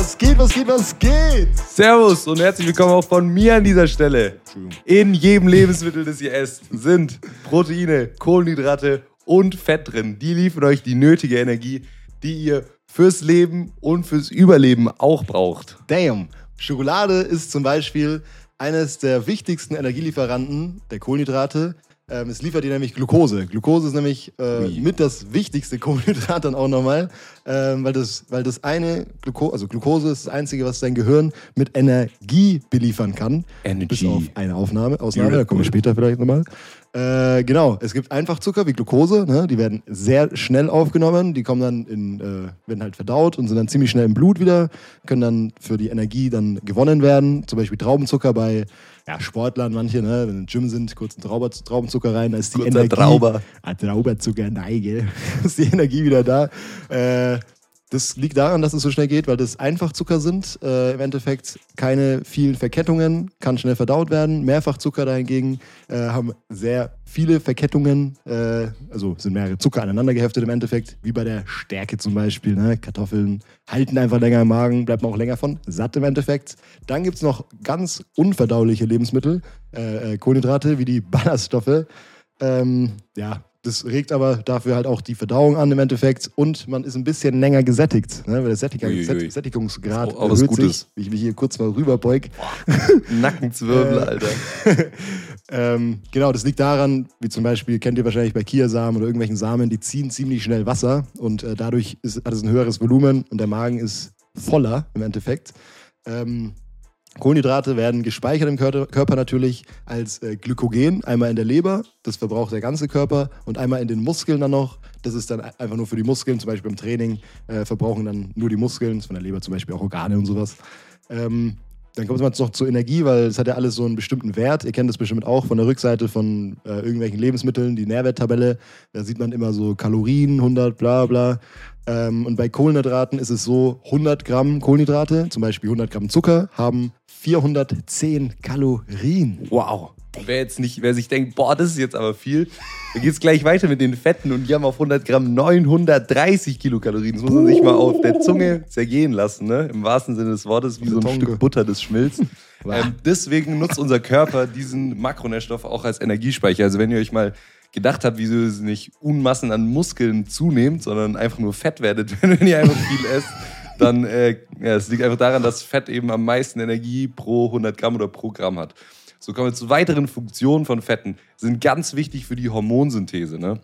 Was geht, was geht, was geht? Servus und herzlich willkommen auch von mir an dieser Stelle. In jedem Lebensmittel, das ihr esst, sind Proteine, Kohlenhydrate und Fett drin. Die liefern euch die nötige Energie, die ihr fürs Leben und fürs Überleben auch braucht. Damn. Schokolade ist zum Beispiel eines der wichtigsten Energielieferanten der Kohlenhydrate. Ähm, es liefert dir nämlich Glucose. Glucose ist nämlich äh, mit das wichtigste Kohlenhydrat dann auch nochmal, ähm, weil, das, weil das eine, Glucose, also Glucose ist das Einzige, was dein Gehirn mit Energie beliefern kann. Energy. Bis auf eine Aufnahme, Ausnahme, da kommen wir später vielleicht nochmal. Äh, genau, es gibt Einfachzucker wie Glucose, ne? die werden sehr schnell aufgenommen, die kommen dann in, äh, werden halt verdaut und sind dann ziemlich schnell im Blut wieder, können dann für die Energie dann gewonnen werden. Zum Beispiel Traubenzucker bei ja, Sportlern, manche, ne? wenn sie im Gym sind, kurz Trauber, Traubenzucker rein, da ist die Kurzer Energie. Trauber. Ah, Trauberzucker, nein, gell? ist die Energie wieder da. Äh, das liegt daran, dass es so schnell geht, weil das Einfachzucker sind. Äh, Im Endeffekt keine vielen Verkettungen, kann schnell verdaut werden. Mehrfachzucker dahingegen äh, haben sehr viele Verkettungen, äh, also sind mehrere Zucker aneinander geheftet im Endeffekt, wie bei der Stärke zum Beispiel. Ne? Kartoffeln halten einfach länger im Magen, bleibt man auch länger von satt im Endeffekt. Dann gibt es noch ganz unverdauliche Lebensmittel, äh, äh, Kohlenhydrate wie die Ballaststoffe. Ähm, ja, das regt aber dafür halt auch die Verdauung an im Endeffekt und man ist ein bisschen länger gesättigt, ne? weil der Sättigung, Sättigungsgrad Ist auch- auch erhöht Gutes. sich, wie ich mich hier kurz mal rüberbeug. Nackenzwirbel, Äh, Alter. ähm, genau, das liegt daran, wie zum Beispiel, kennt ihr wahrscheinlich bei Kiasamen oder irgendwelchen Samen, die ziehen ziemlich schnell Wasser und äh, dadurch ist, hat es ein höheres Volumen und der Magen ist voller im Endeffekt. Ähm, Kohlenhydrate werden gespeichert im Körper, natürlich als äh, Glykogen, einmal in der Leber, das verbraucht der ganze Körper, und einmal in den Muskeln dann noch. Das ist dann einfach nur für die Muskeln, zum Beispiel beim Training äh, verbrauchen dann nur die Muskeln, von der Leber zum Beispiel auch Organe und sowas. Ähm, dann kommt man noch zur Energie, weil es hat ja alles so einen bestimmten Wert. Ihr kennt das bestimmt auch von der Rückseite von äh, irgendwelchen Lebensmitteln, die Nährwerttabelle. Da sieht man immer so Kalorien, 100, bla bla. Ähm, und bei Kohlenhydraten ist es so, 100 Gramm Kohlenhydrate, zum Beispiel 100 Gramm Zucker, haben 410 Kalorien. Wow. Wer jetzt nicht, wer sich denkt, boah, das ist jetzt aber viel, dann geht's gleich weiter mit den Fetten und die haben auf 100 Gramm 930 Kilokalorien. Das muss man sich mal auf der Zunge zergehen lassen, ne? Im wahrsten Sinne des Wortes, wie so ein Tonke. Stück Butter, das schmilzt. Ähm, deswegen nutzt unser Körper diesen Makronährstoff auch als Energiespeicher. Also wenn ihr euch mal gedacht habt, wieso ihr nicht Unmassen an Muskeln zunehmt, sondern einfach nur fett werdet, wenn ihr einfach viel esst, dann äh, ja, es liegt einfach daran, dass Fett eben am meisten Energie pro 100 Gramm oder pro Gramm hat. So kommen wir zu weiteren Funktionen von Fetten. Sind ganz wichtig für die Hormonsynthese. Ne?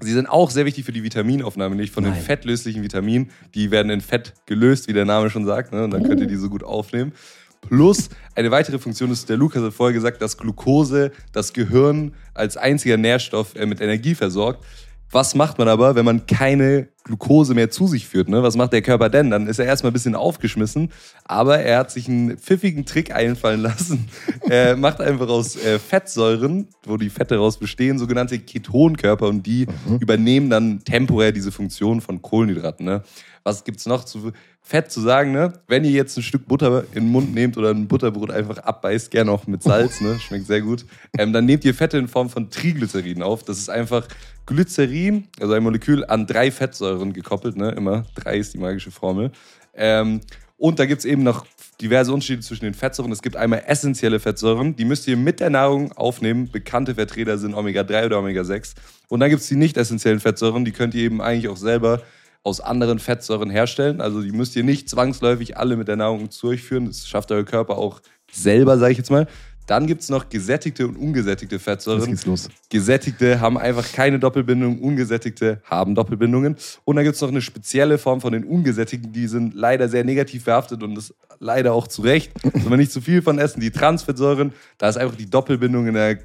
Sie sind auch sehr wichtig für die Vitaminaufnahme, nicht von den Nein. fettlöslichen Vitaminen. Die werden in Fett gelöst, wie der Name schon sagt. Ne? Und dann könnt ihr die so gut aufnehmen. Plus eine weitere Funktion ist, der Lukas hat vorher gesagt, dass Glucose das Gehirn als einziger Nährstoff äh, mit Energie versorgt. Was macht man aber, wenn man keine Glucose mehr zu sich führt? Ne? Was macht der Körper denn? Dann ist er erstmal ein bisschen aufgeschmissen, aber er hat sich einen pfiffigen Trick einfallen lassen. er macht einfach aus äh, Fettsäuren, wo die Fette daraus bestehen, sogenannte Ketonkörper und die übernehmen dann temporär diese Funktion von Kohlenhydraten. Ne? Was gibt's noch zu Fett zu sagen? Ne? Wenn ihr jetzt ein Stück Butter in den Mund nehmt oder ein Butterbrot einfach abbeißt, gerne auch mit Salz, ne? schmeckt sehr gut, ähm, dann nehmt ihr Fette in Form von Triglycerin auf. Das ist einfach Glycerin, also ein Molekül an drei Fettsäuren gekoppelt, ne? immer drei ist die magische Formel. Ähm, und da gibt's eben noch diverse Unterschiede zwischen den Fettsäuren. Es gibt einmal essentielle Fettsäuren, die müsst ihr mit der Nahrung aufnehmen. Bekannte Vertreter sind Omega-3 oder Omega-6. Und dann gibt's die nicht essentiellen Fettsäuren, die könnt ihr eben eigentlich auch selber aus anderen Fettsäuren herstellen. Also die müsst ihr nicht zwangsläufig alle mit der Nahrung zu euch führen. Das schafft euer Körper auch selber, sage ich jetzt mal. Dann gibt's noch gesättigte und ungesättigte Jetzt Fettsäuren. geht's los. Gesättigte haben einfach keine Doppelbindung, ungesättigte haben Doppelbindungen. Und dann gibt es noch eine spezielle Form von den ungesättigten, die sind leider sehr negativ behaftet und das leider auch zu Recht. Soll man nicht zu viel von essen. Die Transfettsäuren, da ist einfach die Doppelbindung in der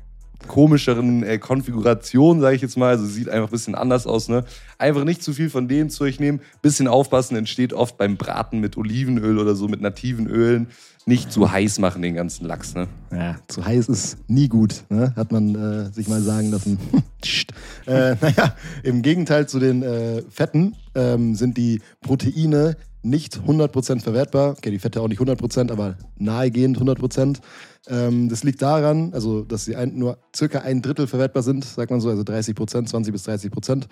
komischeren äh, Konfiguration, sage ich jetzt mal. Also sieht einfach ein bisschen anders aus. Ne? Einfach nicht zu viel von denen zu euch nehmen. Bisschen aufpassen, entsteht oft beim Braten mit Olivenöl oder so, mit nativen Ölen. Nicht zu heiß machen, den ganzen Lachs. Ne? Ja, zu heiß ist nie gut, ne? hat man äh, sich mal sagen lassen. Äh, naja, im Gegenteil zu den äh, Fetten ähm, sind die Proteine nicht 100% verwertbar. Okay, die Fette auch nicht 100%, aber nahegehend 100%. Ähm, das liegt daran, also dass sie ein, nur circa ein Drittel verwertbar sind, sagt man so, also 30 Prozent, 20 bis 30 Prozent,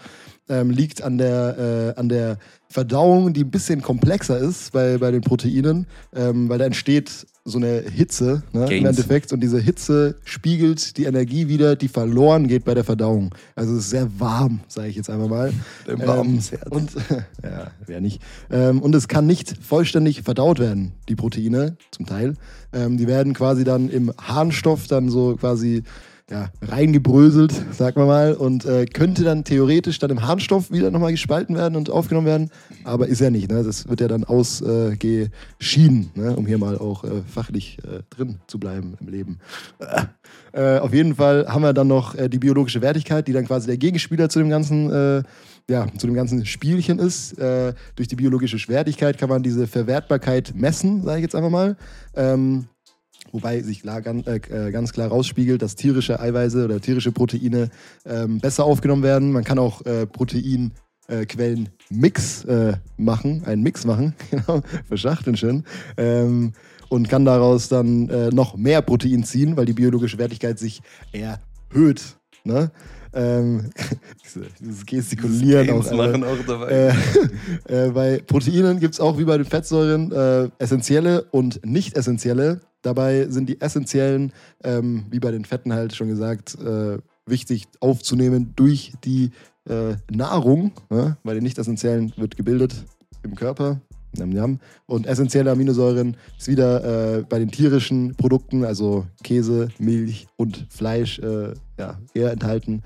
ähm, liegt an der, äh, an der Verdauung, die ein bisschen komplexer ist bei, bei den Proteinen, ähm, weil da entsteht so eine Hitze ne, im Endeffekt und diese Hitze spiegelt die Energie wieder, die verloren geht bei der Verdauung. Also es ist sehr warm, sage ich jetzt einfach mal. Ein warmes ähm, Und ja, wer nicht. Ähm, und es kann nicht vollständig verdaut werden, die Proteine zum Teil. Ähm, die werden quasi dann im Harnstoff dann so quasi ja, reingebröselt, sagen wir mal, und äh, könnte dann theoretisch dann im Harnstoff wieder nochmal gespalten werden und aufgenommen werden, aber ist ja nicht. Ne? Das wird ja dann ausgeschieden, äh, ne? um hier mal auch äh, fachlich äh, drin zu bleiben im Leben. Äh, auf jeden Fall haben wir dann noch äh, die biologische Wertigkeit, die dann quasi der Gegenspieler zu dem ganzen ja, zu dem ganzen Spielchen ist. Äh, durch die biologische Wertigkeit kann man diese Verwertbarkeit messen, sage ich jetzt einfach mal. Ähm, Wobei sich klar, ganz, äh, äh, ganz, klar rausspiegelt, dass tierische Eiweiße oder tierische Proteine ähm, besser aufgenommen werden. Man kann auch äh, Proteinquellen Mix äh, machen, einen Mix machen, genau, verschachteln schön. Ähm, und kann daraus dann äh, noch mehr Protein ziehen, weil die biologische Wertigkeit sich erhöht. Ne? Ähm, dieses Gestikulieren auch, machen auch dabei. Äh, äh, bei Proteinen gibt es auch wie bei den Fettsäuren äh, essentielle und nicht essentielle. Dabei sind die essentiellen, ähm, wie bei den Fetten halt schon gesagt, äh, wichtig aufzunehmen durch die äh, Nahrung. Ne? Bei den nicht essentiellen wird gebildet im Körper. Und essentielle Aminosäuren ist wieder äh, bei den tierischen Produkten, also Käse, Milch und Fleisch, äh, ja, eher enthalten.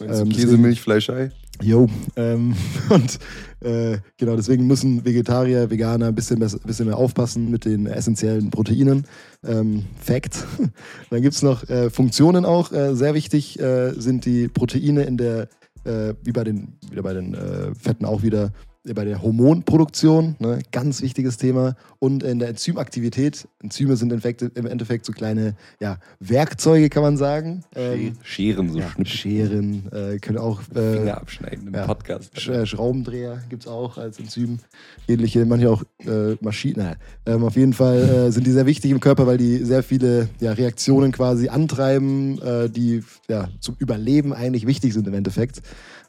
Ähm, Käse, Milch, Fleisch, Ei? Jo, ähm, und äh, genau deswegen müssen Vegetarier, Veganer ein bisschen, besser, bisschen mehr aufpassen mit den essentiellen Proteinen. Ähm, Fact. Dann gibt es noch äh, Funktionen auch. Äh, sehr wichtig äh, sind die Proteine in der, äh, wie bei den, wieder bei den äh, Fetten auch wieder, bei der Hormonproduktion, ne, ganz wichtiges Thema, und in der Enzymaktivität. Enzyme sind im Endeffekt so kleine ja, Werkzeuge, kann man sagen. Ähm, Scheren, so ja, Scheren, äh, können auch. Äh, Finger abschneiden im ja, Podcast. Sch äh, Schraubendreher gibt es auch als Enzym. Ähnliche, manche auch äh, Maschinen. Ähm, auf jeden Fall äh, sind die sehr wichtig im Körper, weil die sehr viele ja, Reaktionen quasi antreiben, die ja, zum Überleben eigentlich wichtig sind im Endeffekt.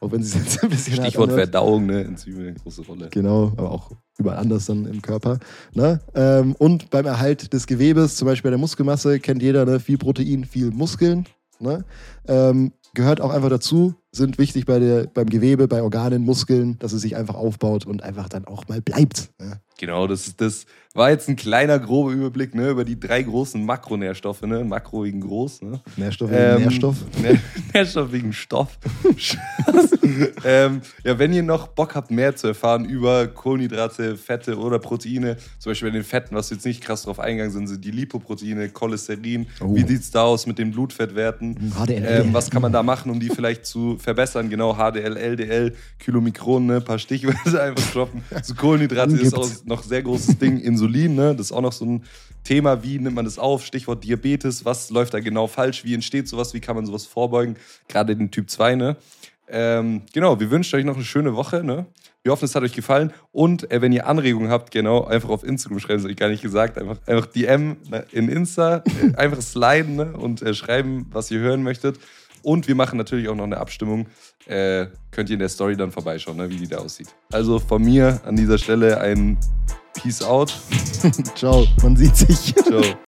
Auch wenn sie jetzt ein bisschen. Stichwort Verdauung, ne? Enzyme, große Rolle. Genau, aber auch überall anders dann im Körper. Ne? Ähm, und beim Erhalt des Gewebes, zum Beispiel bei der Muskelmasse, kennt jeder, ne? viel Protein, viel Muskeln. Ne? Ähm, gehört auch einfach dazu, sind wichtig bei der, beim Gewebe, bei Organen, Muskeln, dass es sich einfach aufbaut und einfach dann auch mal bleibt. Ne? Genau, das, das war jetzt ein kleiner, grober Überblick ne, über die drei großen Makronährstoffe. Ne? Makro wegen groß. Ne? Nährstoff wegen ähm, Nährstoff. Nährstoff wegen Stoff. ähm, ja, wenn ihr noch Bock habt, mehr zu erfahren über Kohlenhydrate, Fette oder Proteine, zum Beispiel bei den Fetten, was jetzt nicht krass drauf eingegangen sind, sind die Lipoproteine, Cholesterin. Oh. Wie sieht es da aus mit den Blutfettwerten? HDL. Ähm, was kann man da machen, um die vielleicht zu verbessern? Genau, HDL, LDL, Kilomikron, ne? ein paar Stichwörter einfach droppen. So Kohlenhydrate ist auch noch sehr großes Ding. Insulin, ne? das ist auch noch so ein Thema. Wie nimmt man das auf? Stichwort Diabetes. Was läuft da genau falsch? Wie entsteht sowas? Wie kann man sowas vorbeugen? Gerade den Typ 2. Ne? Ähm, genau, wir wünschen euch noch eine schöne Woche. Ne? Wir hoffen, es hat euch gefallen. Und äh, wenn ihr Anregungen habt, genau, einfach auf Instagram schreiben, das habe ich gar nicht gesagt. Einfach, einfach DM ne, in Insta, äh, einfach sliden ne? und äh, schreiben, was ihr hören möchtet. Und wir machen natürlich auch noch eine Abstimmung. Äh, könnt ihr in der Story dann vorbeischauen, ne, wie die da aussieht. Also von mir an dieser Stelle ein Peace out. Ciao, man sieht sich. Ciao.